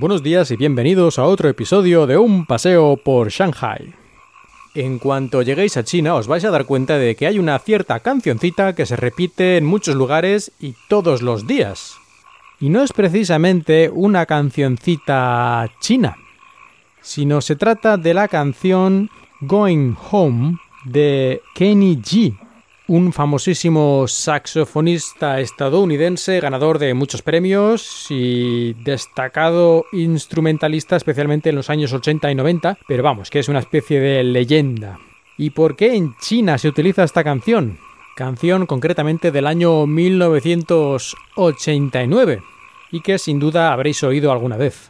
Buenos días y bienvenidos a otro episodio de Un paseo por Shanghai. En cuanto lleguéis a China os vais a dar cuenta de que hay una cierta cancioncita que se repite en muchos lugares y todos los días. Y no es precisamente una cancioncita china, sino se trata de la canción Going Home de Kenny G, un famosísimo saxofonista estadounidense, ganador de muchos premios y destacado instrumentalista especialmente en los años 80 y 90, pero vamos, que es una especie de leyenda. ¿Y por qué en China se utiliza esta canción? Canción concretamente del año 1989 y que sin duda habréis oído alguna vez.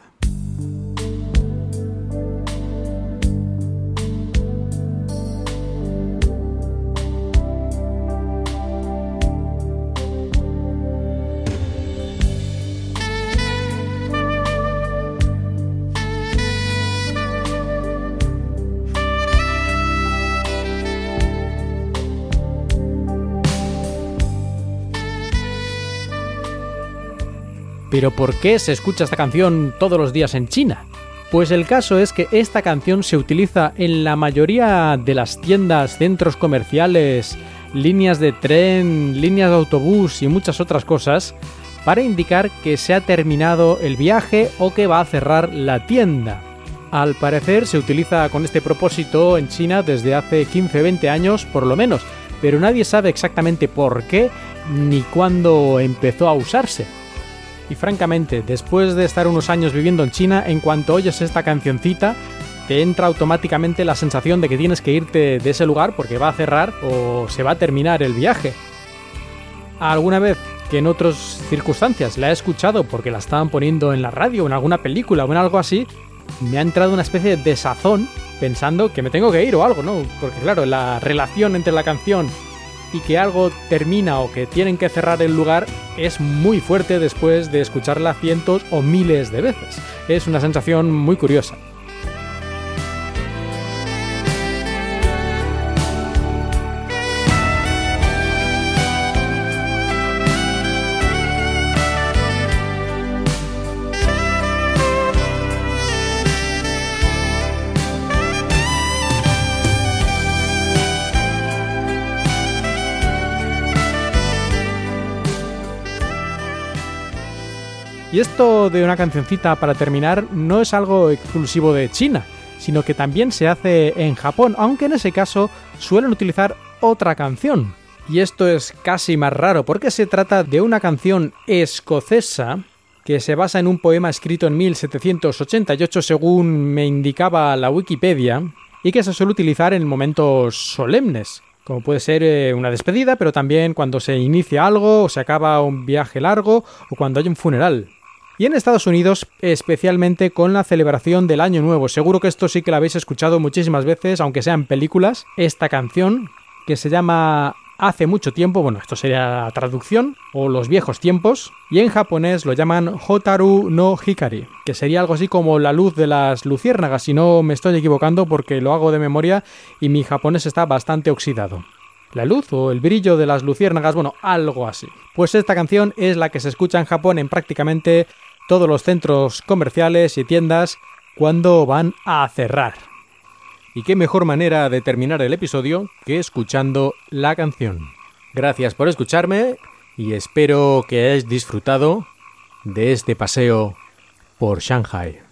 Pero ¿por qué se escucha esta canción todos los días en China? Pues el caso es que esta canción se utiliza en la mayoría de las tiendas, centros comerciales, líneas de tren, líneas de autobús y muchas otras cosas para indicar que se ha terminado el viaje o que va a cerrar la tienda. Al parecer se utiliza con este propósito en China desde hace 15-20 años por lo menos, pero nadie sabe exactamente por qué ni cuándo empezó a usarse. Y francamente, después de estar unos años viviendo en China, en cuanto oyes esta cancioncita, te entra automáticamente la sensación de que tienes que irte de ese lugar porque va a cerrar o se va a terminar el viaje. ¿Alguna vez que en otras circunstancias la he escuchado porque la estaban poniendo en la radio, en alguna película o en algo así, me ha entrado una especie de desazón pensando que me tengo que ir o algo, ¿no? Porque claro, la relación entre la canción y que algo termina o que tienen que cerrar el lugar es muy fuerte después de escucharla cientos o miles de veces. Es una sensación muy curiosa. Y esto de una cancioncita para terminar no es algo exclusivo de China, sino que también se hace en Japón, aunque en ese caso suelen utilizar otra canción. Y esto es casi más raro porque se trata de una canción escocesa que se basa en un poema escrito en 1788 según me indicaba la Wikipedia y que se suele utilizar en momentos solemnes, como puede ser eh, una despedida, pero también cuando se inicia algo o se acaba un viaje largo o cuando hay un funeral. Y en Estados Unidos, especialmente con la celebración del Año Nuevo. Seguro que esto sí que la habéis escuchado muchísimas veces, aunque sean películas. Esta canción, que se llama Hace mucho tiempo, bueno, esto sería la traducción, o los viejos tiempos, y en japonés lo llaman Hotaru no Hikari, que sería algo así como la luz de las luciérnagas, si no me estoy equivocando porque lo hago de memoria y mi japonés está bastante oxidado la luz o el brillo de las luciérnagas, bueno, algo así. Pues esta canción es la que se escucha en Japón en prácticamente todos los centros comerciales y tiendas cuando van a cerrar. Y qué mejor manera de terminar el episodio que escuchando la canción. Gracias por escucharme y espero que hayáis disfrutado de este paseo por Shanghai.